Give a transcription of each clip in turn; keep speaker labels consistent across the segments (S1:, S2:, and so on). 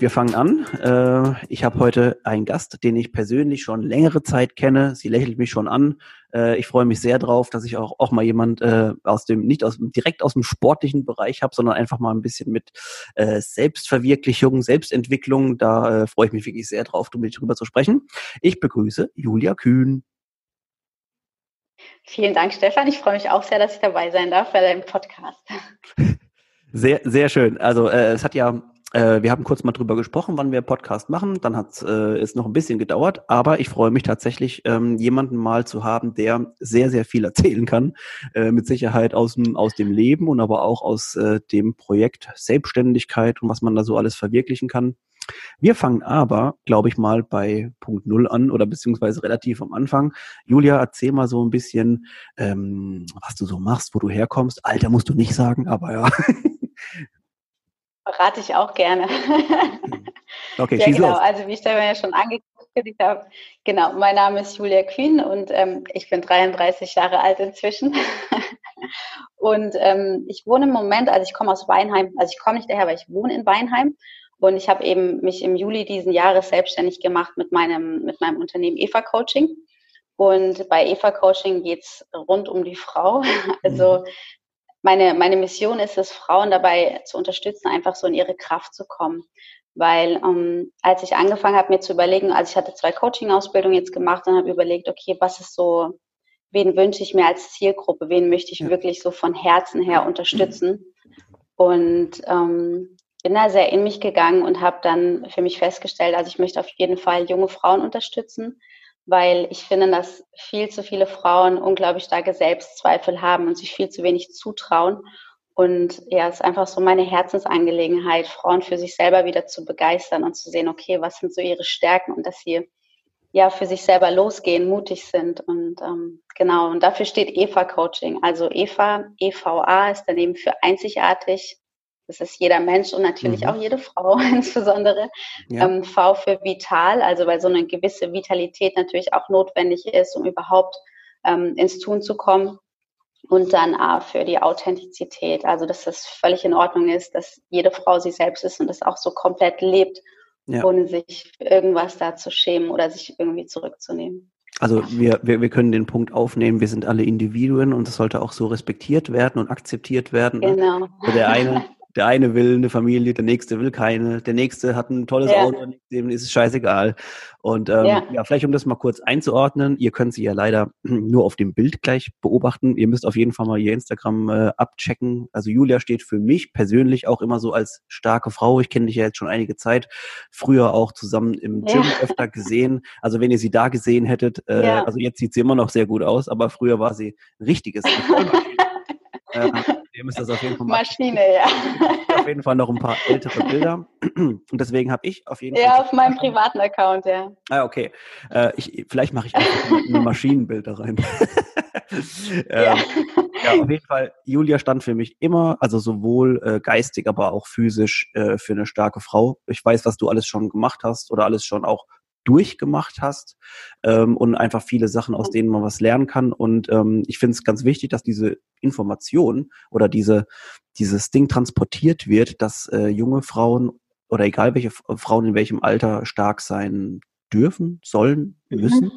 S1: Wir fangen an. Äh, ich habe heute einen Gast, den ich persönlich schon längere Zeit kenne. Sie lächelt mich schon an. Äh, ich freue mich sehr drauf, dass ich auch, auch mal jemand äh, aus dem, nicht aus, direkt aus dem sportlichen Bereich habe, sondern einfach mal ein bisschen mit Selbstverwirklichung, Selbstentwicklung. Da freue ich mich wirklich sehr drauf, mit drüber zu sprechen. Ich begrüße Julia Kühn.
S2: Vielen Dank, Stefan. Ich freue mich auch sehr, dass ich dabei sein darf bei deinem Podcast.
S1: Sehr, sehr schön. Also äh, es hat ja äh, wir haben kurz mal drüber gesprochen, wann wir Podcast machen. Dann hat äh, es noch ein bisschen gedauert, aber ich freue mich tatsächlich, ähm, jemanden mal zu haben, der sehr, sehr viel erzählen kann. Äh, mit Sicherheit aus dem, aus dem Leben und aber auch aus äh, dem Projekt Selbstständigkeit und was man da so alles verwirklichen kann. Wir fangen aber, glaube ich, mal bei Punkt Null an oder beziehungsweise relativ am Anfang. Julia, erzähl mal so ein bisschen, ähm, was du so machst, wo du herkommst. Alter musst du nicht sagen, aber ja.
S2: Rate ich auch gerne. Okay, ja, genau. Los. Also wie ich da ja schon angekündigt habe, genau, mein Name ist Julia Kühn und ähm, ich bin 33 Jahre alt inzwischen. und ähm, ich wohne im Moment, also ich komme aus Weinheim, also ich komme nicht daher, weil ich wohne in Weinheim. Und ich habe eben mich im Juli diesen Jahres selbstständig gemacht mit meinem, mit meinem Unternehmen Eva Coaching. Und bei Eva Coaching geht's rund um die Frau. Also mhm meine, meine Mission ist es, Frauen dabei zu unterstützen, einfach so in ihre Kraft zu kommen. Weil ähm, als ich angefangen habe, mir zu überlegen, also ich hatte zwei Coaching-Ausbildungen jetzt gemacht und habe überlegt, okay, was ist so, wen wünsche ich mir als Zielgruppe, wen möchte ich wirklich so von Herzen her unterstützen. Und ähm, bin da sehr in mich gegangen und habe dann für mich festgestellt, also ich möchte auf jeden Fall junge Frauen unterstützen, weil ich finde, dass viel zu viele Frauen unglaublich starke Selbstzweifel haben und sich viel zu wenig zutrauen. Und ja, es ist einfach so meine Herzensangelegenheit, Frauen für sich selber wieder zu begeistern und zu sehen, okay, was sind so ihre Stärken und dass sie ja für sich selber losgehen, mutig sind. Und ähm, genau, und dafür steht EVA Coaching. Also EVA, EVA ist daneben für einzigartig, das ist jeder Mensch und natürlich mhm. auch jede Frau insbesondere. Ja. Ähm, v für vital, also weil so eine gewisse Vitalität natürlich auch notwendig ist, um überhaupt ähm, ins Tun zu kommen. Und dann A für die Authentizität, also dass das völlig in Ordnung ist, dass jede Frau sie selbst ist und das auch so komplett lebt, ja. ohne sich für irgendwas da zu schämen oder sich irgendwie zurückzunehmen.
S1: Also wir, wir, wir können den Punkt aufnehmen, wir sind alle Individuen und das sollte auch so respektiert werden und akzeptiert werden. Ne? Genau. Der eine, der eine will eine Familie, der nächste will keine, der nächste hat ein tolles ja. Auto, dem ist es scheißegal. Und ähm, ja. ja. vielleicht um das mal kurz einzuordnen, ihr könnt sie ja leider nur auf dem Bild gleich beobachten. Ihr müsst auf jeden Fall mal ihr Instagram äh, abchecken. Also Julia steht für mich persönlich auch immer so als starke Frau. Ich kenne dich ja jetzt schon einige Zeit, früher auch zusammen im Gym ja. öfter gesehen. Also wenn ihr sie da gesehen hättet, äh, also jetzt sieht sie immer noch sehr gut aus, aber früher war sie richtiges ähm, ihr müsst das auf jeden Fall
S2: Maschine, ja.
S1: Auf jeden Fall noch ein paar ältere Bilder. Und deswegen habe ich auf jeden
S2: Fall. Ja, auf meinem privaten Account, ja.
S1: Ah, okay. Äh, ich, vielleicht mache ich einfach ein Maschinenbild da rein. ähm, ja. auf jeden Fall, Julia stand für mich immer, also sowohl äh, geistig, aber auch physisch äh, für eine starke Frau. Ich weiß, was du alles schon gemacht hast oder alles schon auch durchgemacht hast ähm, und einfach viele Sachen, aus denen man was lernen kann. Und ähm, ich finde es ganz wichtig, dass diese Information oder diese, dieses Ding transportiert wird, dass äh, junge Frauen oder egal welche Frauen in welchem Alter stark sein dürfen, sollen, mhm. müssen. Mhm.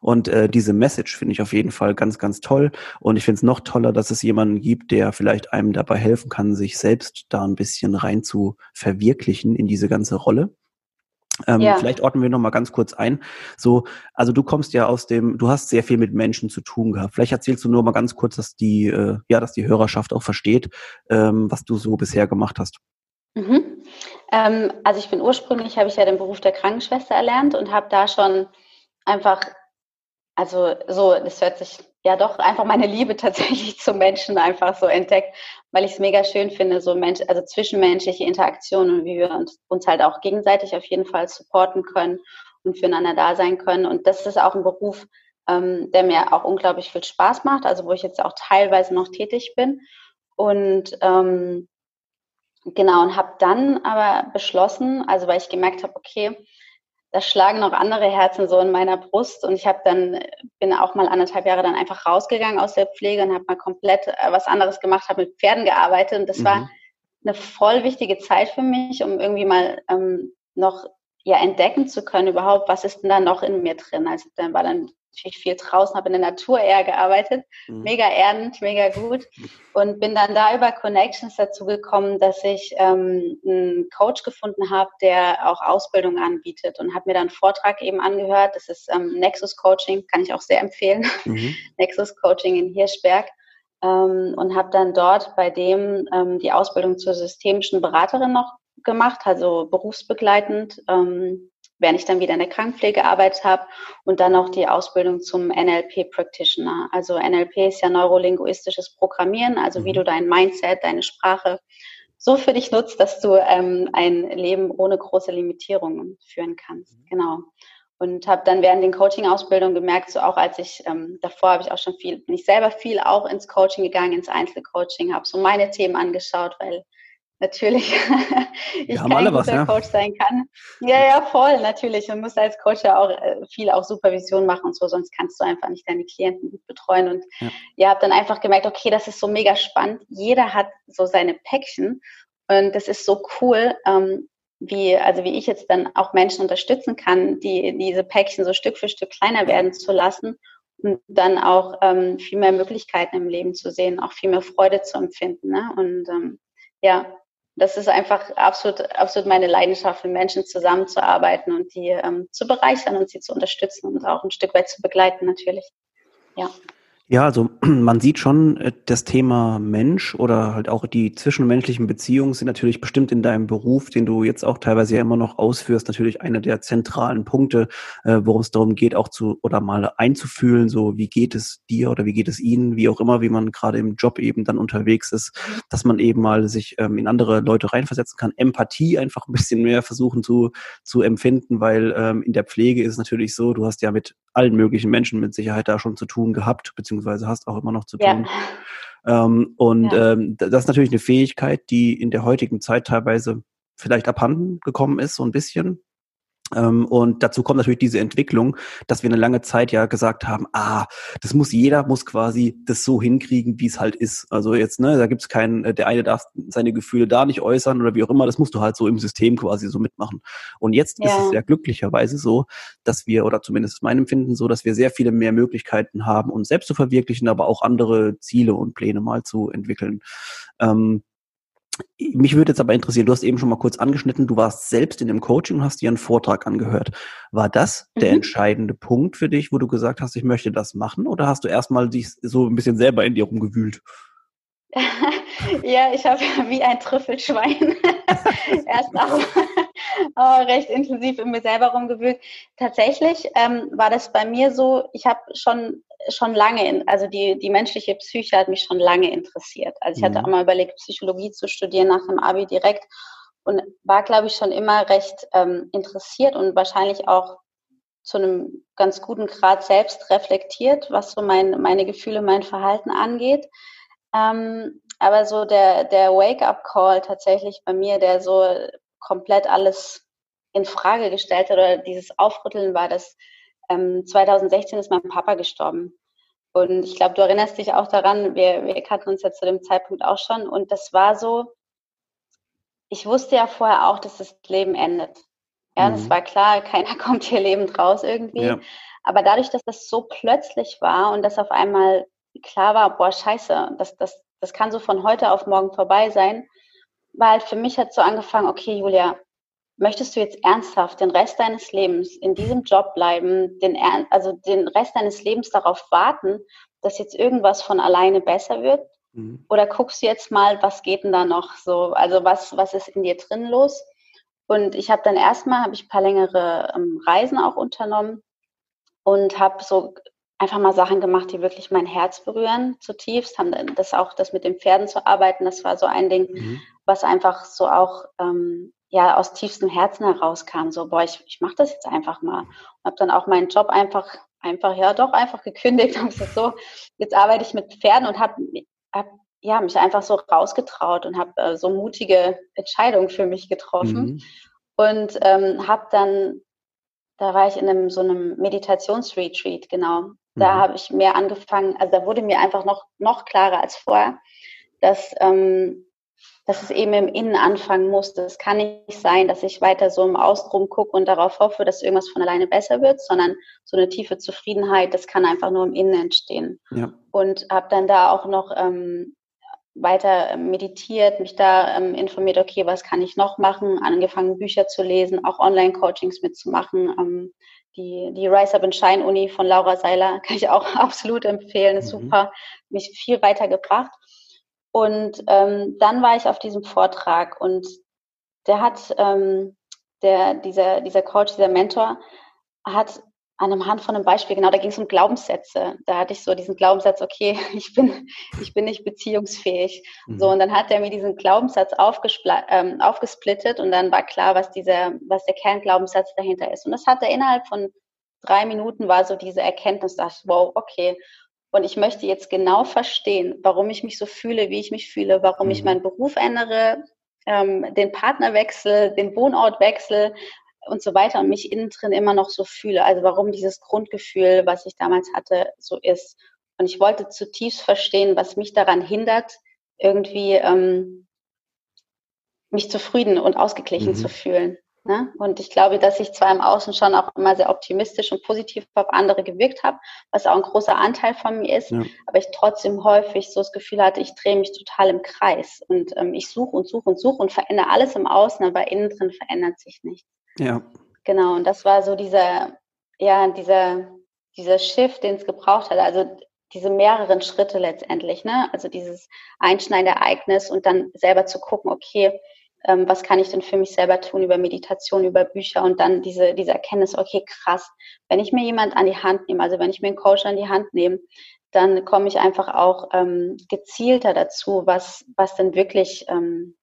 S1: Und äh, diese Message finde ich auf jeden Fall ganz, ganz toll. Und ich finde es noch toller, dass es jemanden gibt, der vielleicht einem dabei helfen kann, sich selbst da ein bisschen rein zu verwirklichen in diese ganze Rolle. Ähm, ja. Vielleicht ordnen wir noch mal ganz kurz ein. So, also du kommst ja aus dem, du hast sehr viel mit Menschen zu tun gehabt. Vielleicht erzählst du nur mal ganz kurz, dass die, äh, ja, dass die Hörerschaft auch versteht, ähm, was du so bisher gemacht hast.
S2: Mhm. Ähm, also ich bin ursprünglich, habe ich ja den Beruf der Krankenschwester erlernt und habe da schon einfach, also so, das hört sich ja doch einfach meine Liebe tatsächlich zu Menschen einfach so entdeckt, weil ich es mega schön finde, so Mensch, also zwischenmenschliche Interaktionen und wie wir uns, uns halt auch gegenseitig auf jeden Fall supporten können und füreinander da sein können. Und das ist auch ein Beruf, ähm, der mir auch unglaublich viel Spaß macht, also wo ich jetzt auch teilweise noch tätig bin. Und ähm, genau, und habe dann aber beschlossen, also weil ich gemerkt habe, okay, da schlagen noch andere Herzen so in meiner Brust und ich habe dann bin auch mal anderthalb Jahre dann einfach rausgegangen aus der Pflege und habe mal komplett äh, was anderes gemacht, habe mit Pferden gearbeitet und das mhm. war eine voll wichtige Zeit für mich, um irgendwie mal ähm, noch ja entdecken zu können überhaupt, was ist denn da noch in mir drin. Also dann war dann natürlich viel draußen, habe in der Natur eher gearbeitet, mhm. mega erdend, mega gut und bin dann da über Connections dazu gekommen, dass ich ähm, einen Coach gefunden habe, der auch Ausbildung anbietet und habe mir dann einen Vortrag eben angehört. Das ist ähm, Nexus Coaching, kann ich auch sehr empfehlen. Mhm. Nexus Coaching in Hirschberg. Ähm, und habe dann dort bei dem ähm, die Ausbildung zur systemischen Beraterin noch gemacht, also berufsbegleitend, ähm, während ich dann wieder in der Krankenpflege gearbeitet habe und dann noch die Ausbildung zum NLP Practitioner. Also NLP ist ja neurolinguistisches Programmieren, also wie mhm. du dein Mindset, deine Sprache so für dich nutzt, dass du ähm, ein Leben ohne große Limitierungen führen kannst. Mhm. Genau. Und habe dann während den Coaching-Ausbildungen gemerkt, so auch als ich ähm, davor habe ich auch schon viel, bin ich selber viel auch ins Coaching gegangen, ins Einzelcoaching, habe so meine Themen angeschaut, weil natürlich ich kein guter was, ja? Coach sein kann. Ja, ja, voll, natürlich. Man muss als Coach ja auch äh, viel auch Supervision machen und so, sonst kannst du einfach nicht deine Klienten gut betreuen. Und ja, ja habe dann einfach gemerkt, okay, das ist so mega spannend. Jeder hat so seine Päckchen und das ist so cool, ähm, wie, also wie ich jetzt dann auch Menschen unterstützen kann, die diese Päckchen so Stück für Stück kleiner werden zu lassen und dann auch ähm, viel mehr Möglichkeiten im Leben zu sehen, auch viel mehr Freude zu empfinden. Ne? Und ähm, ja, das ist einfach absolut, absolut meine Leidenschaft, mit Menschen zusammenzuarbeiten und die ähm, zu bereichern und sie zu unterstützen und auch ein Stück weit zu begleiten natürlich. Ja.
S1: Ja, also man sieht schon, äh, das Thema Mensch oder halt auch die zwischenmenschlichen Beziehungen sind natürlich bestimmt in deinem Beruf, den du jetzt auch teilweise ja immer noch ausführst, natürlich eine der zentralen Punkte, äh, worum es darum geht, auch zu oder mal einzufühlen, so wie geht es dir oder wie geht es ihnen, wie auch immer, wie man gerade im Job eben dann unterwegs ist, dass man eben mal sich ähm, in andere Leute reinversetzen kann, Empathie einfach ein bisschen mehr versuchen zu, zu empfinden, weil ähm, in der Pflege ist natürlich so, du hast ja mit allen möglichen Menschen mit Sicherheit da schon zu tun gehabt, beziehungsweise beziehungsweise hast auch immer noch zu tun. Ja. Ähm, und ja. ähm, das ist natürlich eine Fähigkeit, die in der heutigen Zeit teilweise vielleicht abhanden gekommen ist, so ein bisschen. Ähm, und dazu kommt natürlich diese Entwicklung, dass wir eine lange Zeit ja gesagt haben, ah, das muss jeder, muss quasi das so hinkriegen, wie es halt ist. Also jetzt, ne, da gibt's keinen, äh, der eine darf seine Gefühle da nicht äußern oder wie auch immer, das musst du halt so im System quasi so mitmachen. Und jetzt ja. ist es ja glücklicherweise so, dass wir, oder zumindest mein Empfinden so, dass wir sehr viele mehr Möglichkeiten haben, uns selbst zu verwirklichen, aber auch andere Ziele und Pläne mal zu entwickeln. Ähm, mich würde jetzt aber interessieren, du hast eben schon mal kurz angeschnitten, du warst selbst in dem Coaching und hast dir einen Vortrag angehört. War das der mhm. entscheidende Punkt für dich, wo du gesagt hast, ich möchte das machen? Oder hast du erstmal dich so ein bisschen selber in dir rumgewühlt?
S2: ja, ich habe wie ein Trüffelschwein erst auch, recht intensiv in mir selber rumgewühlt. Tatsächlich ähm, war das bei mir so, ich habe schon schon lange, in, also die, die menschliche Psyche hat mich schon lange interessiert. Also ich hatte mhm. auch mal überlegt, Psychologie zu studieren nach dem Abi direkt und war, glaube ich, schon immer recht ähm, interessiert und wahrscheinlich auch zu einem ganz guten Grad selbst reflektiert, was so mein, meine Gefühle, mein Verhalten angeht. Ähm, aber so der, der Wake-up-Call tatsächlich bei mir, der so komplett alles in Frage gestellt hat oder dieses Aufrütteln war, dass ähm, 2016 ist mein Papa gestorben. Und ich glaube, du erinnerst dich auch daran, wir, wir kannten uns ja zu dem Zeitpunkt auch schon. Und das war so, ich wusste ja vorher auch, dass das Leben endet. Ja, mhm. das war klar, keiner kommt hier lebend raus irgendwie. Ja. Aber dadurch, dass das so plötzlich war und dass auf einmal klar war, boah, scheiße, das, das, das kann so von heute auf morgen vorbei sein, halt für mich hat so angefangen, okay, Julia, möchtest du jetzt ernsthaft den Rest deines Lebens in diesem Job bleiben, den, also den Rest deines Lebens darauf warten, dass jetzt irgendwas von alleine besser wird? Mhm. Oder guckst du jetzt mal, was geht denn da noch so? Also was, was ist in dir drin los? Und ich habe dann erstmal, habe ich ein paar längere ähm, Reisen auch unternommen und habe so einfach mal Sachen gemacht, die wirklich mein Herz berühren, zutiefst. Haben das auch, das mit den Pferden zu arbeiten, das war so ein Ding, mhm. was einfach so auch ähm, ja aus tiefstem Herzen herauskam, so, boah, ich, ich mache das jetzt einfach mal. Und habe dann auch meinen Job einfach einfach, ja doch, einfach gekündigt und gesagt, so, jetzt arbeite ich mit Pferden und habe hab, ja, mich einfach so rausgetraut und habe äh, so mutige Entscheidungen für mich getroffen. Mhm. Und ähm, habe dann, da war ich in einem so einem Meditationsretreat, genau. Da mhm. habe ich mehr angefangen, also da wurde mir einfach noch, noch klarer als vorher, dass ähm, dass es eben im Innen anfangen muss. Das kann nicht sein, dass ich weiter so im Außen rumgucke und darauf hoffe, dass irgendwas von alleine besser wird, sondern so eine tiefe Zufriedenheit, das kann einfach nur im Innen entstehen. Ja. Und habe dann da auch noch ähm, weiter meditiert, mich da ähm, informiert, okay, was kann ich noch machen, angefangen Bücher zu lesen, auch Online-Coachings mitzumachen. Ähm, die, die Rise Up and Shine Uni von Laura Seiler kann ich auch absolut empfehlen, ist mhm. super, mich viel weitergebracht. Und ähm, dann war ich auf diesem Vortrag und der hat, ähm, der, dieser, dieser Coach, dieser Mentor, hat an einem Hand von einem Beispiel, genau, da ging es um Glaubenssätze. Da hatte ich so diesen Glaubenssatz, okay, ich bin, ich bin nicht beziehungsfähig. Mhm. So, und dann hat er mir diesen Glaubenssatz ähm, aufgesplittet und dann war klar, was dieser, was der Kernglaubenssatz dahinter ist. Und das hat er innerhalb von drei Minuten war so diese Erkenntnis, dass, wow, okay, und ich möchte jetzt genau verstehen, warum ich mich so fühle, wie ich mich fühle, warum mhm. ich meinen Beruf ändere, ähm, den Partner wechsle, den Wohnort wechsle und so weiter und mich innen drin immer noch so fühle. Also warum dieses Grundgefühl, was ich damals hatte, so ist. Und ich wollte zutiefst verstehen, was mich daran hindert, irgendwie ähm, mich zufrieden und ausgeglichen mhm. zu fühlen. Ne? Und ich glaube, dass ich zwar im Außen schon auch immer sehr optimistisch und positiv auf andere gewirkt habe, was auch ein großer Anteil von mir ist, ja. aber ich trotzdem häufig so das Gefühl hatte, ich drehe mich total im Kreis und ähm, ich suche und suche und suche und verändere alles im Außen, aber innen drin verändert sich nichts.
S1: Ja.
S2: Genau, und das war so dieser, ja, dieser, dieser Shift, den es gebraucht hat. Also diese mehreren Schritte letztendlich, ne? Also dieses einschneidende Ereignis und dann selber zu gucken, okay, ähm, was kann ich denn für mich selber tun über Meditation, über Bücher und dann diese, diese Erkenntnis, okay, krass, wenn ich mir jemand an die Hand nehme, also wenn ich mir einen Coach an die Hand nehme, dann komme ich einfach auch ähm, gezielter dazu, was, was denn wirklich, ähm,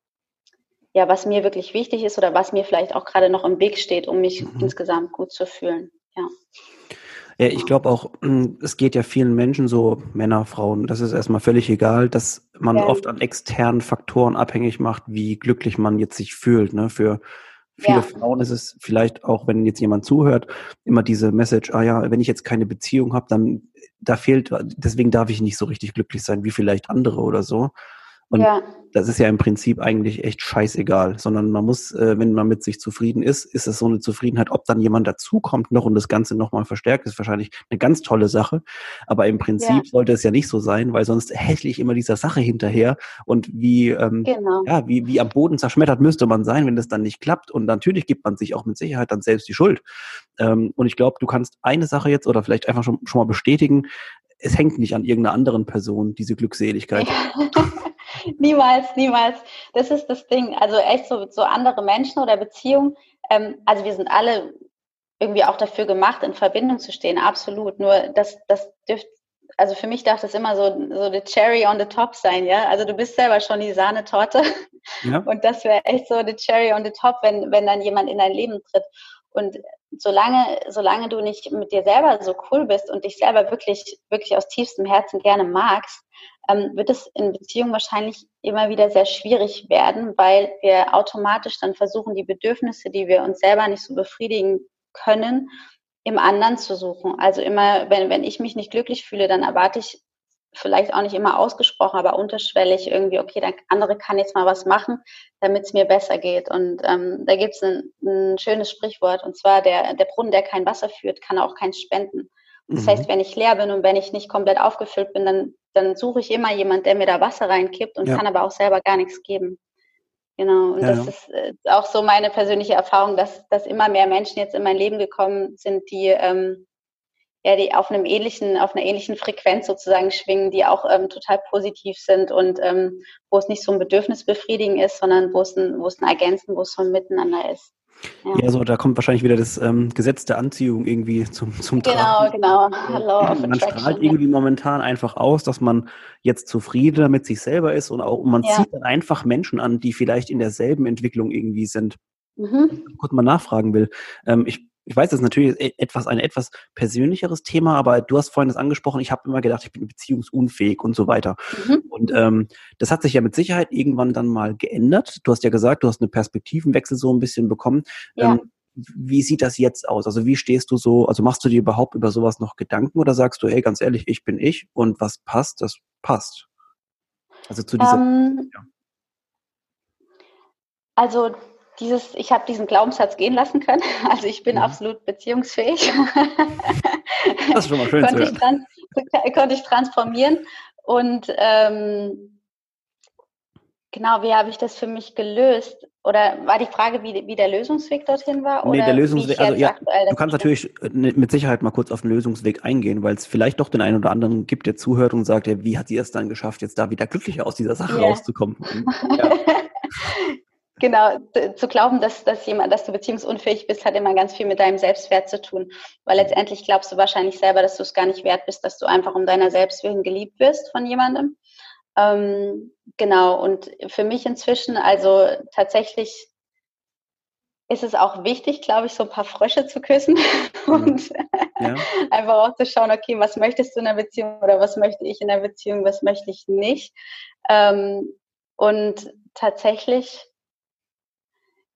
S2: ja, was mir wirklich wichtig ist oder was mir vielleicht auch gerade noch im Weg steht, um mich mhm. insgesamt gut zu fühlen. Ja.
S1: Ja, ich glaube auch, es geht ja vielen Menschen so, Männer, Frauen, das ist erstmal völlig egal, dass man ja. oft an externen Faktoren abhängig macht, wie glücklich man jetzt sich fühlt. Ne? Für viele ja. Frauen ist es vielleicht auch, wenn jetzt jemand zuhört, immer diese Message, ah ja, wenn ich jetzt keine Beziehung habe, dann da fehlt, deswegen darf ich nicht so richtig glücklich sein wie vielleicht andere oder so. Und ja. das ist ja im Prinzip eigentlich echt scheißegal, sondern man muss, äh, wenn man mit sich zufrieden ist, ist es so eine Zufriedenheit, ob dann jemand dazukommt noch und das Ganze nochmal verstärkt, ist wahrscheinlich eine ganz tolle Sache. Aber im Prinzip ja. sollte es ja nicht so sein, weil sonst hätte ich immer dieser Sache hinterher und wie, ähm, genau. ja, wie, wie am Boden zerschmettert müsste man sein, wenn das dann nicht klappt. Und natürlich gibt man sich auch mit Sicherheit dann selbst die Schuld. Ähm, und ich glaube, du kannst eine Sache jetzt oder vielleicht einfach schon, schon mal bestätigen, es hängt nicht an irgendeiner anderen Person, diese Glückseligkeit.
S2: niemals, niemals. Das ist das Ding. Also echt so, so andere Menschen oder Beziehungen. Ähm, also wir sind alle irgendwie auch dafür gemacht, in Verbindung zu stehen. Absolut. Nur das, das dürfte, also für mich darf das immer so, so the cherry on the top sein, ja. Also du bist selber schon die Sahnetorte. Ja. Und das wäre echt so the cherry on the top, wenn, wenn dann jemand in dein Leben tritt. Und solange, solange du nicht mit dir selber so cool bist und dich selber wirklich, wirklich aus tiefstem Herzen gerne magst, ähm, wird es in Beziehungen wahrscheinlich immer wieder sehr schwierig werden, weil wir automatisch dann versuchen, die Bedürfnisse, die wir uns selber nicht so befriedigen können, im anderen zu suchen. Also immer, wenn, wenn ich mich nicht glücklich fühle, dann erwarte ich vielleicht auch nicht immer ausgesprochen, aber unterschwellig irgendwie, okay, der andere kann jetzt mal was machen, damit es mir besser geht. Und ähm, da gibt es ein, ein, schönes Sprichwort, und zwar der, der Brunnen, der kein Wasser führt, kann auch keins spenden. Das mhm. heißt, wenn ich leer bin und wenn ich nicht komplett aufgefüllt bin, dann, dann suche ich immer jemand, der mir da Wasser reinkippt und ja. kann aber auch selber gar nichts geben. Genau, und ja, das ist äh, auch so meine persönliche Erfahrung, dass, dass immer mehr Menschen jetzt in mein Leben gekommen sind, die ähm, ja, die auf einem ähnlichen, auf einer ähnlichen Frequenz sozusagen schwingen, die auch ähm, total positiv sind und ähm, wo es nicht so ein Bedürfnis befriedigen ist, sondern wo es ein, wo es ein Ergänzen, wo es so ein Miteinander ist.
S1: Ja. ja, so da kommt wahrscheinlich wieder das ähm, Gesetz der Anziehung irgendwie zum, zum
S2: genau, Tragen. Genau, genau. Hello,
S1: man strahlt irgendwie momentan einfach aus, dass man jetzt zufrieden mit sich selber ist und auch und man ja. zieht dann einfach Menschen an, die vielleicht in derselben Entwicklung irgendwie sind. Mhm. Kurz mal nachfragen will. Ähm, ich ich weiß, das ist natürlich e, etwas, ein etwas persönlicheres Thema, aber du hast vorhin das angesprochen, ich habe immer gedacht, ich bin beziehungsunfähig und so weiter. Mhm. Und ähm, das hat sich ja mit Sicherheit irgendwann dann mal geändert. Du hast ja gesagt, du hast eine Perspektivenwechsel so ein bisschen bekommen. Ja. Ähm, wie sieht das jetzt aus? Also wie stehst du so, also machst du dir überhaupt über sowas noch Gedanken oder sagst du, hey, ganz ehrlich, ich bin ich und was passt, das passt?
S2: Also zu dieser. Um, ähm, ja. Also dieses, ich habe diesen Glaubenssatz gehen lassen können. Also ich bin mhm. absolut beziehungsfähig. Das ist schon mal schön konnte, zu hören. Ich konnte ich transformieren und ähm, genau, wie habe ich das für mich gelöst? Oder war die Frage, wie, wie der Lösungsweg dorthin war?
S1: Nee, der Lösungsweg, also ja, du kannst natürlich äh, ne, mit Sicherheit mal kurz auf den Lösungsweg eingehen, weil es vielleicht doch den einen oder anderen gibt, der zuhört und sagt, ja, wie hat sie es dann geschafft, jetzt da wieder glücklicher aus dieser Sache yeah. rauszukommen? Ja.
S2: Genau, zu glauben, dass, dass jemand, dass du beziehungsunfähig bist, hat immer ganz viel mit deinem Selbstwert zu tun. Weil letztendlich glaubst du wahrscheinlich selber, dass du es gar nicht wert bist, dass du einfach um deiner selbst willen geliebt wirst von jemandem. Ähm, genau, und für mich inzwischen, also tatsächlich ist es auch wichtig, glaube ich, so ein paar Frösche zu küssen mhm. und ja. einfach auch zu schauen, okay, was möchtest du in der Beziehung oder was möchte ich in der Beziehung, was möchte ich nicht. Ähm, und tatsächlich,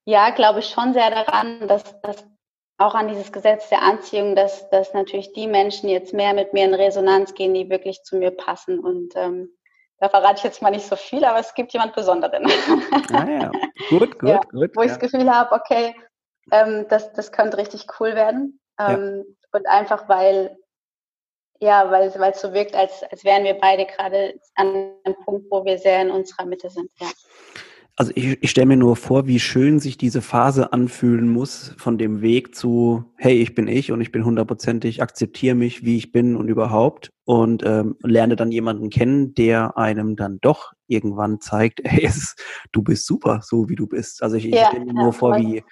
S2: ja, glaube ich schon sehr daran, dass, dass auch an dieses Gesetz der Anziehung, dass, dass natürlich die Menschen jetzt mehr mit mir in Resonanz gehen, die wirklich zu mir passen. Und ähm, da verrate ich jetzt mal nicht so viel, aber es gibt jemand Besonderen. Ah ja, gut, gut, ja, gut. Wo ja. ich das Gefühl habe, okay, ähm, das, das könnte richtig cool werden. Ähm, ja. Und einfach, weil, ja, weil, weil es so wirkt, als, als wären wir beide gerade an einem Punkt, wo wir sehr in unserer Mitte sind. Ja.
S1: Also ich, ich stelle mir nur vor, wie schön sich diese Phase anfühlen muss von dem Weg zu, hey, ich bin ich und ich bin hundertprozentig, akzeptiere mich, wie ich bin und überhaupt und ähm, lerne dann jemanden kennen, der einem dann doch irgendwann zeigt, hey, es, du bist super, so wie du bist. Also ich, ja, ich stelle mir nur vor, wie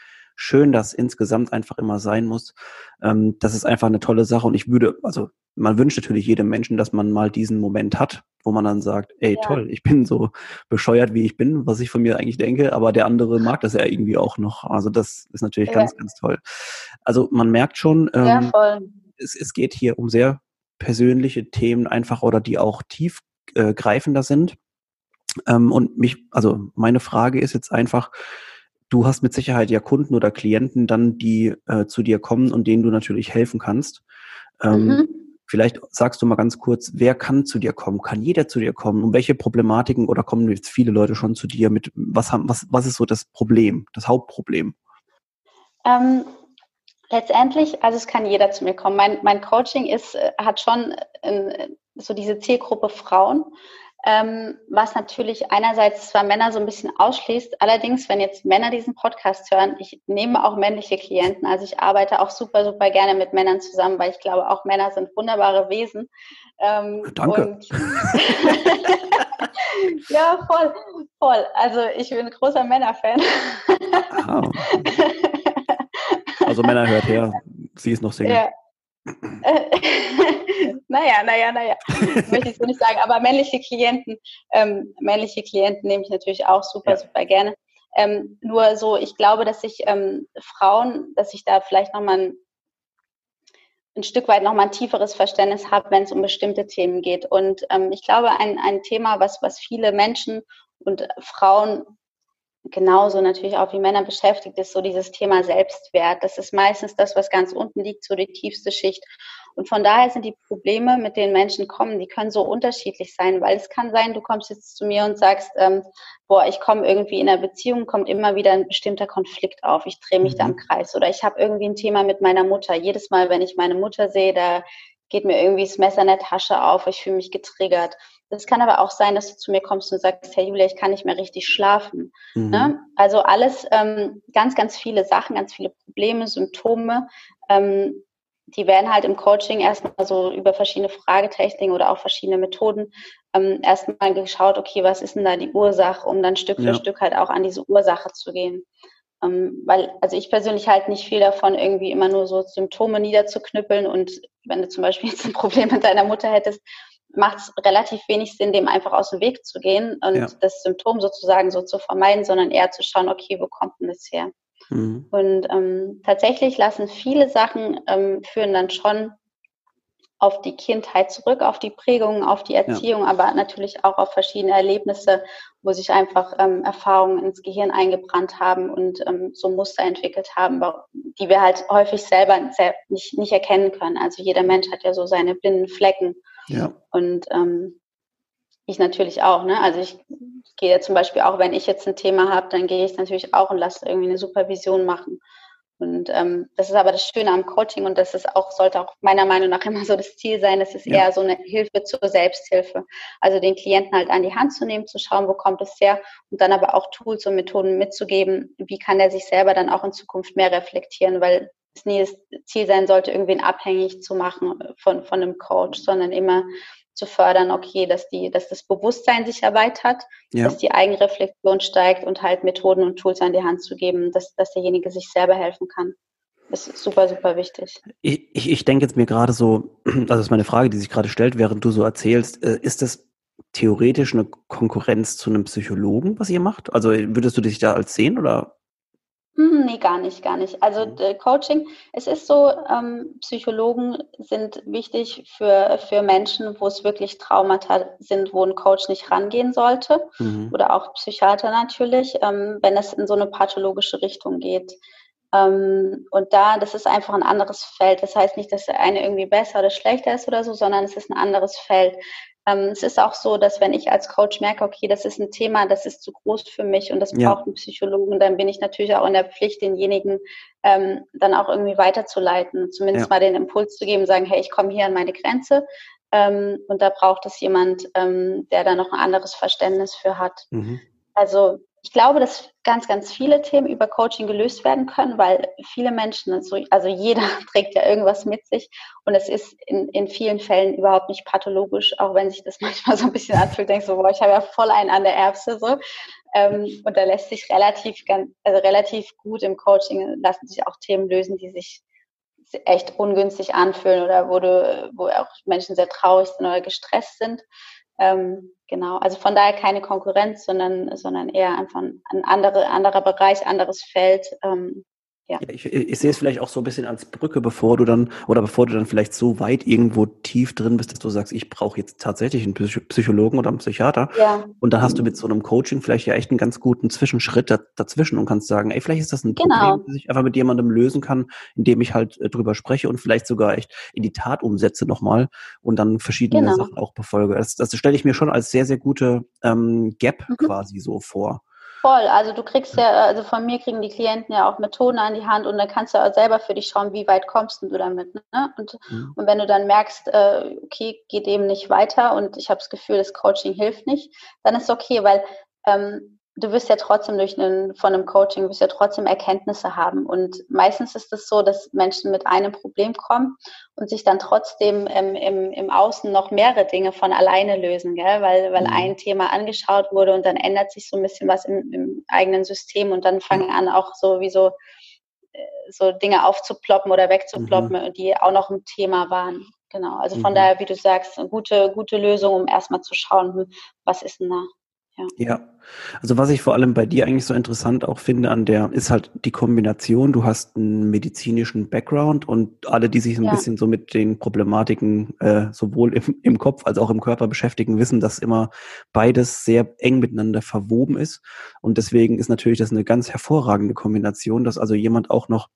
S1: schön das insgesamt einfach immer sein muss. Ähm, das ist einfach eine tolle Sache und ich würde, also man wünscht natürlich jedem Menschen, dass man mal diesen Moment hat, wo man dann sagt, ey, ja. toll, ich bin so bescheuert, wie ich bin, was ich von mir eigentlich denke, aber der andere mag das ja irgendwie auch noch. Also das ist natürlich ja. ganz, ganz toll. Also man merkt schon, ähm, ja, es, es geht hier um sehr persönliche Themen einfach oder die auch tiefgreifender äh, sind. Ähm, und mich, also meine Frage ist jetzt einfach, du hast mit Sicherheit ja Kunden oder Klienten dann, die äh, zu dir kommen und denen du natürlich helfen kannst. Ähm, mhm. Vielleicht sagst du mal ganz kurz, wer kann zu dir kommen? Kann jeder zu dir kommen? Und welche Problematiken oder kommen jetzt viele Leute schon zu dir mit, was haben, was, was ist so das Problem, das Hauptproblem?
S2: Ähm, letztendlich, also es kann jeder zu mir kommen. Mein, mein Coaching ist, äh, hat schon äh, so diese Zielgruppe Frauen ähm, was natürlich einerseits zwar Männer so ein bisschen ausschließt, allerdings, wenn jetzt Männer diesen Podcast hören, ich nehme auch männliche Klienten, also ich arbeite auch super, super gerne mit Männern zusammen, weil ich glaube, auch Männer sind wunderbare Wesen.
S1: Ähm, Danke.
S2: ja, voll, voll. Also ich bin ein großer Männerfan.
S1: Wow. Also Männer hört her, sie ist noch Single. Ja.
S2: naja, naja, naja, möchte ich so nicht sagen. Aber männliche Klienten, ähm, männliche Klienten nehme ich natürlich auch super, ja. super gerne. Ähm, nur so, ich glaube, dass ich ähm, Frauen, dass ich da vielleicht nochmal ein, ein Stück weit nochmal ein tieferes Verständnis habe, wenn es um bestimmte Themen geht. Und ähm, ich glaube, ein, ein Thema, was, was viele Menschen und Frauen genauso natürlich auch wie Männer beschäftigt, ist so dieses Thema Selbstwert. Das ist meistens das, was ganz unten liegt, so die tiefste Schicht. Und von daher sind die Probleme, mit denen Menschen kommen, die können so unterschiedlich sein, weil es kann sein, du kommst jetzt zu mir und sagst, ähm, boah, ich komme irgendwie in einer Beziehung, kommt immer wieder ein bestimmter Konflikt auf, ich drehe mich mhm. da im Kreis oder ich habe irgendwie ein Thema mit meiner Mutter. Jedes Mal, wenn ich meine Mutter sehe, da geht mir irgendwie das Messer in der Tasche auf, ich fühle mich getriggert. Das kann aber auch sein, dass du zu mir kommst und sagst, hey Julia, ich kann nicht mehr richtig schlafen. Mhm. Ne? Also alles, ähm, ganz, ganz viele Sachen, ganz viele Probleme, Symptome, ähm, die werden halt im Coaching erstmal so über verschiedene Fragetechniken oder auch verschiedene Methoden ähm, erstmal geschaut, okay, was ist denn da die Ursache, um dann Stück für ja. Stück halt auch an diese Ursache zu gehen. Ähm, weil, also ich persönlich halt nicht viel davon, irgendwie immer nur so Symptome niederzuknüppeln und wenn du zum Beispiel jetzt ein Problem mit deiner Mutter hättest, macht es relativ wenig Sinn, dem einfach aus dem Weg zu gehen und ja. das Symptom sozusagen so zu vermeiden, sondern eher zu schauen, okay, wo kommt denn das her? Mhm. Und ähm, tatsächlich lassen viele Sachen ähm, führen dann schon auf die Kindheit zurück, auf die Prägungen, auf die Erziehung, ja. aber natürlich auch auf verschiedene Erlebnisse, wo sich einfach ähm, Erfahrungen ins Gehirn eingebrannt haben und ähm, so Muster entwickelt haben, die wir halt häufig selber nicht, nicht erkennen können. Also jeder Mensch hat ja so seine blinden Flecken. Ja. Und ähm, ich natürlich auch. Ne? Also ich gehe zum Beispiel auch, wenn ich jetzt ein Thema habe, dann gehe ich natürlich auch und lasse irgendwie eine Supervision machen. Und ähm, das ist aber das Schöne am Coaching und das ist auch, sollte auch meiner Meinung nach immer so das Ziel sein, das ist ja. eher so eine Hilfe zur Selbsthilfe. Also den Klienten halt an die Hand zu nehmen, zu schauen, wo kommt es her und dann aber auch Tools und Methoden mitzugeben, wie kann er sich selber dann auch in Zukunft mehr reflektieren, weil es nie das Ziel sein sollte, irgendwen abhängig zu machen von, von einem Coach, sondern immer zu fördern, okay, dass die, dass das Bewusstsein sich erweitert, ja. dass die Eigenreflexion steigt und halt Methoden und Tools an die Hand zu geben, dass, dass derjenige sich selber helfen kann. Das ist super, super wichtig.
S1: Ich, ich, ich denke jetzt mir gerade so, also das ist meine Frage, die sich gerade stellt, während du so erzählst, äh, ist das theoretisch eine Konkurrenz zu einem Psychologen, was ihr macht? Also würdest du dich da als sehen oder
S2: nee, gar nicht, gar nicht. Also mhm. Coaching, es ist so, ähm, Psychologen sind wichtig für, für Menschen, wo es wirklich Traumata sind, wo ein Coach nicht rangehen sollte. Mhm. Oder auch Psychiater natürlich, ähm, wenn es in so eine pathologische Richtung geht. Ähm, und da, das ist einfach ein anderes Feld. Das heißt nicht, dass der eine irgendwie besser oder schlechter ist oder so, sondern es ist ein anderes Feld. Ähm, es ist auch so, dass wenn ich als Coach merke, okay, das ist ein Thema, das ist zu groß für mich und das ja. braucht einen Psychologen, dann bin ich natürlich auch in der Pflicht, denjenigen ähm, dann auch irgendwie weiterzuleiten, zumindest ja. mal den Impuls zu geben, sagen, hey, ich komme hier an meine Grenze. Ähm, und da braucht es jemand, ähm, der da noch ein anderes Verständnis für hat. Mhm. Also ich glaube, dass ganz, ganz viele Themen über Coaching gelöst werden können, weil viele Menschen, also, also jeder trägt ja irgendwas mit sich und es ist in, in vielen Fällen überhaupt nicht pathologisch, auch wenn sich das manchmal so ein bisschen anfühlt, denkst du, boah, ich habe ja voll einen an der Erbse so. Ähm, und da lässt sich relativ, also relativ gut im Coaching lassen sich auch Themen lösen, die sich echt ungünstig anfühlen oder wo, du, wo auch Menschen sehr traurig sind oder gestresst sind. Ähm, genau, also von daher keine Konkurrenz, sondern, sondern eher einfach ein, andere, anderer Bereich, anderes Feld. Ähm,
S1: ja. Ich, ich, sehe es vielleicht auch so ein bisschen als Brücke, bevor du dann, oder bevor du dann vielleicht so weit irgendwo tief drin bist, dass du sagst, ich brauche jetzt tatsächlich einen Psychologen oder einen Psychiater. Ja. Und dann hast du mit so einem Coaching vielleicht ja echt einen ganz guten Zwischenschritt dazwischen und kannst sagen, ey, vielleicht ist das ein genau. Problem, das ich einfach mit jemandem lösen kann, indem ich halt äh, drüber spreche und vielleicht sogar echt in die Tat umsetze nochmal und dann verschiedene genau. Sachen auch befolge. Das, das stelle ich mir schon als sehr, sehr gute ähm, Gap mhm. quasi so vor.
S2: Voll, also du kriegst ja, also von mir kriegen die Klienten ja auch Methoden an die Hand und dann kannst du auch selber für dich schauen, wie weit kommst du damit. Ne? Und, mhm. und wenn du dann merkst, äh, okay, geht eben nicht weiter und ich habe das Gefühl, das Coaching hilft nicht, dann ist okay, weil ähm, du wirst ja trotzdem durch einen, von einem Coaching, wirst ja trotzdem Erkenntnisse haben. Und meistens ist es so, dass Menschen mit einem Problem kommen und sich dann trotzdem ähm, im, im Außen noch mehrere Dinge von alleine lösen, gell? weil, weil mhm. ein Thema angeschaut wurde und dann ändert sich so ein bisschen was im, im eigenen System und dann fangen an auch so wie so, äh, so Dinge aufzuploppen oder wegzuploppen, mhm. die auch noch ein Thema waren. Genau, also von mhm. daher, wie du sagst, eine gute, gute Lösung, um erstmal zu schauen, hm, was ist denn da
S1: ja. ja. Also was ich vor allem bei dir eigentlich so interessant auch finde an der, ist halt die Kombination. Du hast einen medizinischen Background und alle, die sich ein ja. bisschen so mit den Problematiken äh, sowohl im, im Kopf als auch im Körper beschäftigen, wissen, dass immer beides sehr eng miteinander verwoben ist. Und deswegen ist natürlich das eine ganz hervorragende Kombination, dass also jemand auch noch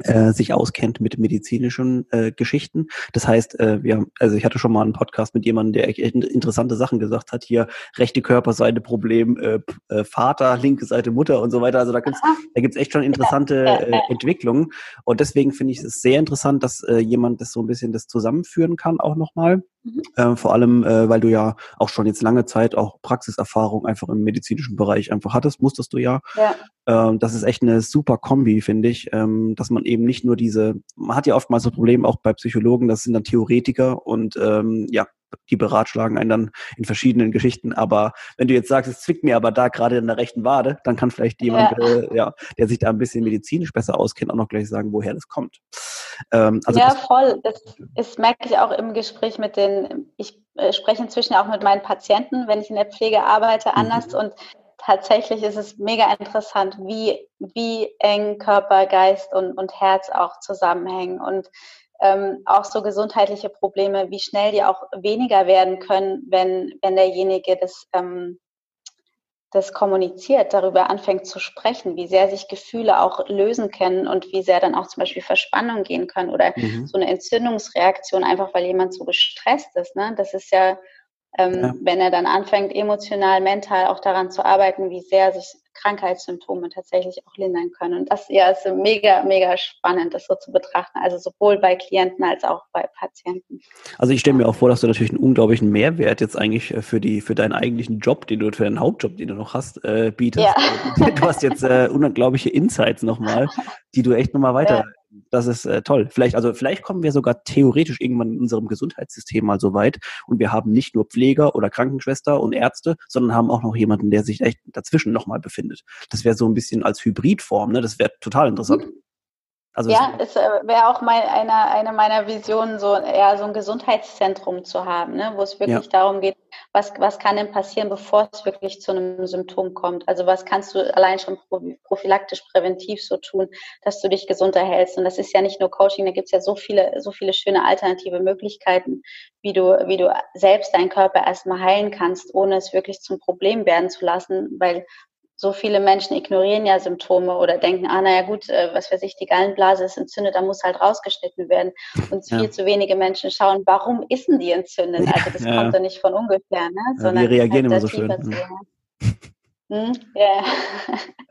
S1: äh, sich auskennt mit medizinischen äh, Geschichten. Das heißt, äh, wir, also ich hatte schon mal einen Podcast mit jemandem, der interessante Sachen gesagt hat. Hier rechte Körperseite Problem, äh, äh, Vater, linke Seite Mutter und so weiter. Also da gibt's da gibt's echt schon interessante äh, Entwicklungen. Und deswegen finde ich es sehr interessant, dass äh, jemand das so ein bisschen das zusammenführen kann auch nochmal. Mhm. Äh, vor allem, äh, weil du ja auch schon jetzt lange Zeit auch Praxiserfahrung einfach im medizinischen Bereich einfach hattest, musstest du ja. ja. Ähm, das ist echt eine super Kombi, finde ich, ähm, dass man eben nicht nur diese, man hat ja oftmals so Probleme auch bei Psychologen, das sind dann Theoretiker und ähm, ja, die beratschlagen einen dann in verschiedenen Geschichten. Aber wenn du jetzt sagst, es zwickt mir aber da gerade in der rechten Wade, dann kann vielleicht jemand, ja. Äh, ja der sich da ein bisschen medizinisch besser auskennt, auch noch gleich sagen, woher das kommt.
S2: Ähm, also ja, voll. Das, das merke ich auch im Gespräch mit den, ich äh, spreche inzwischen auch mit meinen Patienten, wenn ich in der Pflege arbeite, anders mhm. und tatsächlich ist es mega interessant, wie, wie eng Körper, Geist und, und Herz auch zusammenhängen und ähm, auch so gesundheitliche Probleme, wie schnell die auch weniger werden können, wenn, wenn derjenige das, ähm, das kommuniziert, darüber anfängt zu sprechen, wie sehr sich Gefühle auch lösen können und wie sehr dann auch zum Beispiel Verspannung gehen können oder mhm. so eine Entzündungsreaktion, einfach weil jemand so gestresst ist. Ne? Das ist ja ähm, ja. wenn er dann anfängt, emotional, mental auch daran zu arbeiten, wie sehr sich Krankheitssymptome tatsächlich auch lindern können. Und das ja ist mega, mega spannend, das so zu betrachten. Also sowohl bei Klienten als auch bei Patienten.
S1: Also ich stelle mir auch vor, dass du natürlich einen unglaublichen Mehrwert jetzt eigentlich äh, für die, für deinen eigentlichen Job, den du, für deinen Hauptjob, den du noch hast, äh, bietest. Ja. Du hast jetzt äh, unglaubliche Insights nochmal, die du echt nochmal weiter das ist äh, toll. Vielleicht, also vielleicht kommen wir sogar theoretisch irgendwann in unserem Gesundheitssystem mal so weit und wir haben nicht nur Pfleger oder Krankenschwester und Ärzte, sondern haben auch noch jemanden, der sich echt dazwischen nochmal befindet. Das wäre so ein bisschen als Hybridform, ne? Das wäre total interessant. Mhm.
S2: Also ja, es äh, wäre auch mal eine, eine meiner Visionen, so eher so ein Gesundheitszentrum zu haben, ne, wo es wirklich ja. darum geht, was, was kann denn passieren, bevor es wirklich zu einem Symptom kommt? Also was kannst du allein schon prophylaktisch präventiv so tun, dass du dich gesund erhältst? Und das ist ja nicht nur Coaching, da gibt es ja so viele, so viele schöne alternative Möglichkeiten, wie du, wie du selbst deinen Körper erstmal heilen kannst, ohne es wirklich zum Problem werden zu lassen, weil so viele Menschen ignorieren ja Symptome oder denken, ah, naja gut, äh, was weiß ich, die Gallenblase ist entzündet, da muss halt rausgeschnitten werden. Und ja. viel zu wenige Menschen schauen, warum ist denn die entzündet? Also das ja. kommt ja nicht von ungefähr, ne?
S1: Sondern wir reagieren halt immer so schön. Hm? Yeah.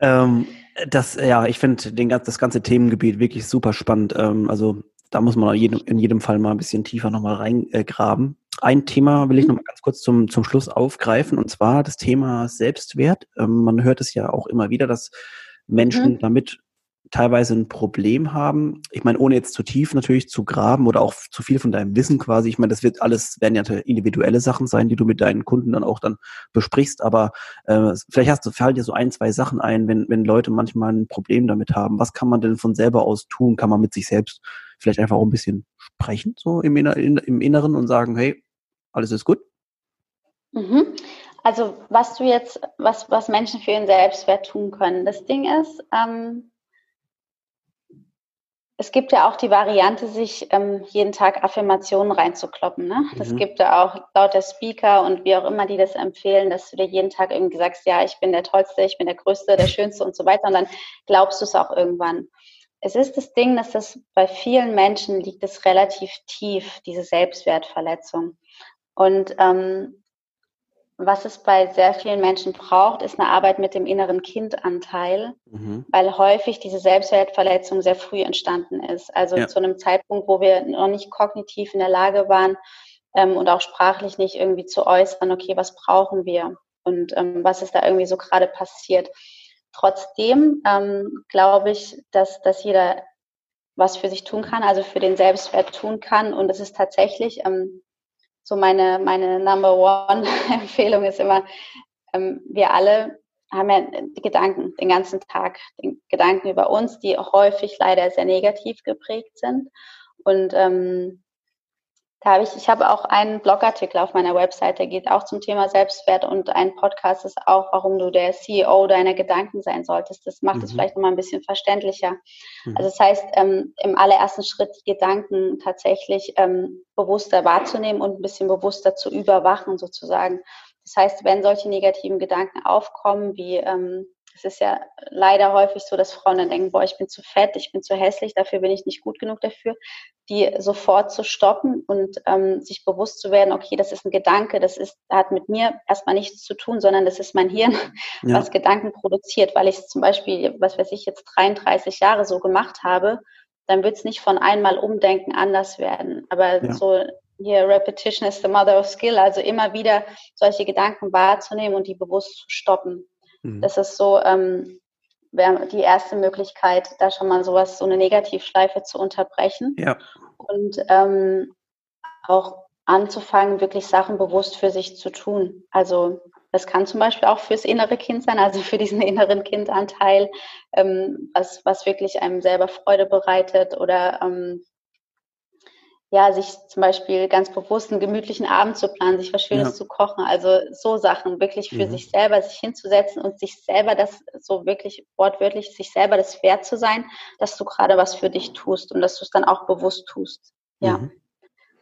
S1: ähm, das, ja, ich finde das ganze Themengebiet wirklich super spannend. Ähm, also da muss man in jedem, in jedem Fall mal ein bisschen tiefer nochmal reingraben. Ein Thema will ich noch mal ganz kurz zum, zum Schluss aufgreifen, und zwar das Thema Selbstwert. Ähm, man hört es ja auch immer wieder, dass Menschen mhm. damit teilweise ein Problem haben. Ich meine, ohne jetzt zu tief natürlich zu graben oder auch zu viel von deinem Wissen quasi. Ich meine, das wird alles, werden ja individuelle Sachen sein, die du mit deinen Kunden dann auch dann besprichst. Aber äh, vielleicht hast du, fallen dir so ein, zwei Sachen ein, wenn, wenn Leute manchmal ein Problem damit haben. Was kann man denn von selber aus tun? Kann man mit sich selbst vielleicht einfach auch ein bisschen sprechen, so im, Inner, in, im Inneren und sagen, hey, alles ist gut?
S2: Mhm. Also was du jetzt, was, was Menschen für ihren Selbstwert tun können. Das Ding ist, ähm, es gibt ja auch die Variante, sich ähm, jeden Tag Affirmationen reinzukloppen. Ne? Das mhm. gibt ja auch laut der Speaker und wie auch immer, die das empfehlen, dass du dir jeden Tag irgendwie sagst, ja, ich bin der Tollste, ich bin der Größte, der Schönste und so weiter. Und dann glaubst du es auch irgendwann. Es ist das Ding, dass das bei vielen Menschen liegt es relativ tief, diese Selbstwertverletzung. Und ähm, was es bei sehr vielen Menschen braucht, ist eine Arbeit mit dem inneren Kindanteil, mhm. weil häufig diese Selbstwertverletzung sehr früh entstanden ist. Also ja. zu einem Zeitpunkt, wo wir noch nicht kognitiv in der Lage waren ähm, und auch sprachlich nicht irgendwie zu äußern, okay, was brauchen wir und ähm, was ist da irgendwie so gerade passiert. Trotzdem ähm, glaube ich, dass, dass jeder was für sich tun kann, also für den Selbstwert tun kann. Und es ist tatsächlich ähm, so meine, meine Number One-Empfehlung ist immer, ähm, wir alle haben ja die Gedanken den ganzen Tag, den Gedanken über uns, die häufig leider sehr negativ geprägt sind. Und ähm, da habe ich, ich habe auch einen Blogartikel auf meiner Website, der geht auch zum Thema Selbstwert und ein Podcast ist auch, warum du der CEO deiner Gedanken sein solltest. Das macht es mhm. vielleicht nochmal ein bisschen verständlicher. Mhm. Also das heißt, ähm, im allerersten Schritt die Gedanken tatsächlich ähm, bewusster wahrzunehmen und ein bisschen bewusster zu überwachen sozusagen. Das heißt, wenn solche negativen Gedanken aufkommen, wie ähm, es ist ja leider häufig so, dass Frauen dann denken, boah, ich bin zu fett, ich bin zu hässlich, dafür bin ich nicht gut genug dafür, die sofort zu stoppen und ähm, sich bewusst zu werden, okay, das ist ein Gedanke, das ist, hat mit mir erstmal nichts zu tun, sondern das ist mein Hirn, ja. was Gedanken produziert, weil ich es zum Beispiel, was weiß ich, jetzt 33 Jahre so gemacht habe, dann wird es nicht von einmal umdenken anders werden. Aber ja. so hier Repetition is the mother of skill, also immer wieder solche Gedanken wahrzunehmen und die bewusst zu stoppen. Mhm. Das ist so ähm, die erste Möglichkeit, da schon mal sowas, so eine Negativschleife zu unterbrechen. Ja. Und ähm, auch anzufangen, wirklich Sachen bewusst für sich zu tun. Also das kann zum Beispiel auch fürs innere Kind sein, also für diesen inneren Kindanteil, ähm, was, was wirklich einem selber Freude bereitet oder ähm, ja, sich zum Beispiel ganz bewusst einen gemütlichen Abend zu planen, sich was Schönes ja. zu kochen, also so Sachen, wirklich für mhm. sich selber sich hinzusetzen und sich selber das so wirklich wortwörtlich, sich selber das wert zu sein, dass du gerade was für dich tust und dass du es dann auch bewusst tust. Ja. Mhm.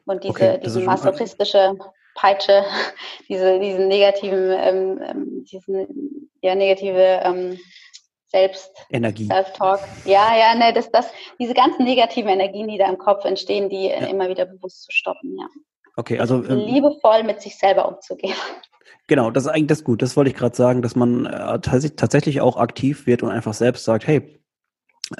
S2: Und diese, okay, diese masochistische Peitsche, diese, diesen negativen, ähm, ähm, diesen, ja, negative ähm, selbst
S1: Energie.
S2: Self-Talk. Ja, ja, ne, das, das, diese ganzen negativen Energien, die da im Kopf entstehen, die ja. immer wieder bewusst zu stoppen, ja.
S1: Okay, also
S2: ähm, liebevoll mit sich selber umzugehen.
S1: Genau, das ist eigentlich das gut. Das wollte ich gerade sagen, dass man äh, tatsächlich auch aktiv wird und einfach selbst sagt, hey,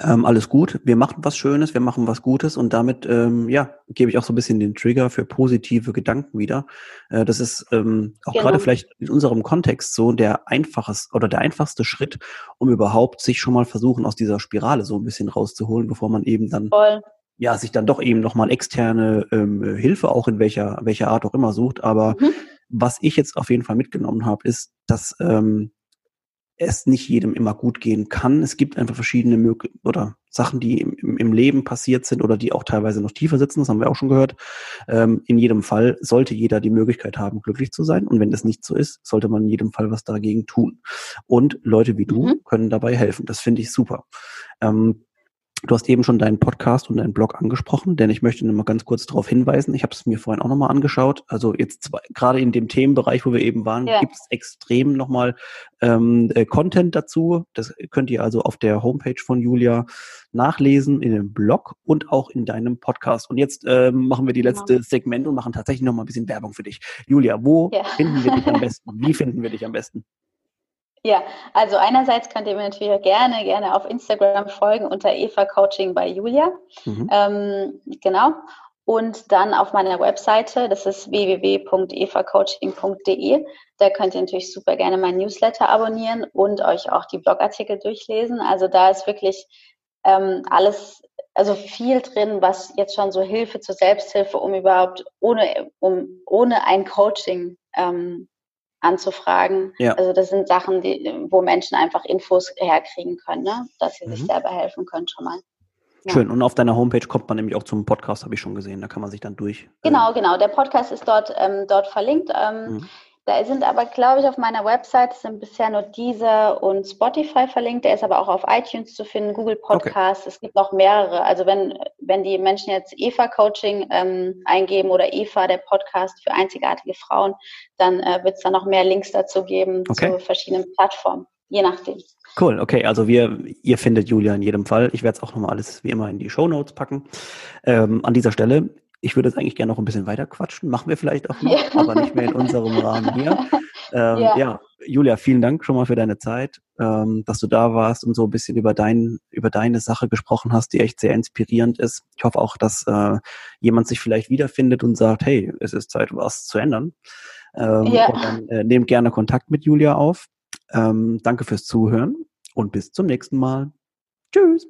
S1: ähm, alles gut, wir machen was Schönes, wir machen was Gutes und damit, ähm, ja, gebe ich auch so ein bisschen den Trigger für positive Gedanken wieder. Äh, das ist ähm, auch genau. gerade vielleicht in unserem Kontext so der einfaches oder der einfachste Schritt, um überhaupt sich schon mal versuchen, aus dieser Spirale so ein bisschen rauszuholen, bevor man eben dann Voll. ja sich dann doch eben nochmal externe ähm, Hilfe auch in welcher welcher Art auch immer sucht. Aber mhm. was ich jetzt auf jeden Fall mitgenommen habe, ist, dass ähm, es nicht jedem immer gut gehen kann. Es gibt einfach verschiedene Mög oder Sachen, die im, im, Leben passiert sind oder die auch teilweise noch tiefer sitzen. Das haben wir auch schon gehört. Ähm, in jedem Fall sollte jeder die Möglichkeit haben, glücklich zu sein. Und wenn das nicht so ist, sollte man in jedem Fall was dagegen tun. Und Leute wie du mhm. können dabei helfen. Das finde ich super. Ähm, Du hast eben schon deinen Podcast und deinen Blog angesprochen, denn ich möchte nur mal ganz kurz darauf hinweisen. Ich habe es mir vorhin auch nochmal angeschaut. Also jetzt zwei, gerade in dem Themenbereich, wo wir eben waren, ja. gibt es extrem nochmal ähm, äh, Content dazu. Das könnt ihr also auf der Homepage von Julia nachlesen, in dem Blog und auch in deinem Podcast. Und jetzt ähm, machen wir die genau. letzte genau. Segment und machen tatsächlich nochmal ein bisschen Werbung für dich. Julia, wo ja. finden wir dich am besten? Wie finden wir dich am besten?
S2: Ja, also einerseits könnt ihr mir natürlich gerne, gerne auf Instagram folgen unter Eva Coaching bei Julia. Mhm. Ähm, genau. Und dann auf meiner Webseite, das ist www.evacoaching.de. Da könnt ihr natürlich super gerne mein Newsletter abonnieren und euch auch die Blogartikel durchlesen. Also da ist wirklich ähm, alles, also viel drin, was jetzt schon so Hilfe zur Selbsthilfe, um überhaupt ohne, um, ohne ein Coaching ähm, anzufragen. Ja. Also das sind Sachen, die, wo Menschen einfach Infos herkriegen können, ne? dass sie mhm. sich selber helfen können schon mal.
S1: Ja. Schön. Und auf deiner Homepage kommt man nämlich auch zum Podcast, habe ich schon gesehen. Da kann man sich dann durch.
S2: Genau, äh, genau. Der Podcast ist dort, ähm, dort verlinkt. Ähm, mhm. Da sind aber, glaube ich, auf meiner Website sind bisher nur Deezer und Spotify verlinkt. Der ist aber auch auf iTunes zu finden, Google Podcast. Okay. Es gibt noch mehrere. Also wenn, wenn die Menschen jetzt Eva Coaching ähm, eingeben oder Eva, der Podcast für einzigartige Frauen, dann äh, wird es da noch mehr Links dazu geben okay. zu verschiedenen Plattformen. Je nachdem.
S1: Cool, okay, also wir, ihr findet Julia in jedem Fall. Ich werde es auch nochmal alles wie immer in die Show Notes packen. Ähm, an dieser Stelle ich würde jetzt eigentlich gerne noch ein bisschen weiter quatschen, machen wir vielleicht auch noch, ja. aber nicht mehr in unserem Rahmen hier. Ähm, ja. ja. Julia, vielen Dank schon mal für deine Zeit, ähm, dass du da warst und so ein bisschen über dein, über deine Sache gesprochen hast, die echt sehr inspirierend ist. Ich hoffe auch, dass äh, jemand sich vielleicht wiederfindet und sagt, hey, es ist Zeit, was zu ändern. Ähm, ja. Und dann äh, nehmt gerne Kontakt mit Julia auf. Ähm, danke fürs Zuhören und bis zum nächsten Mal. Tschüss.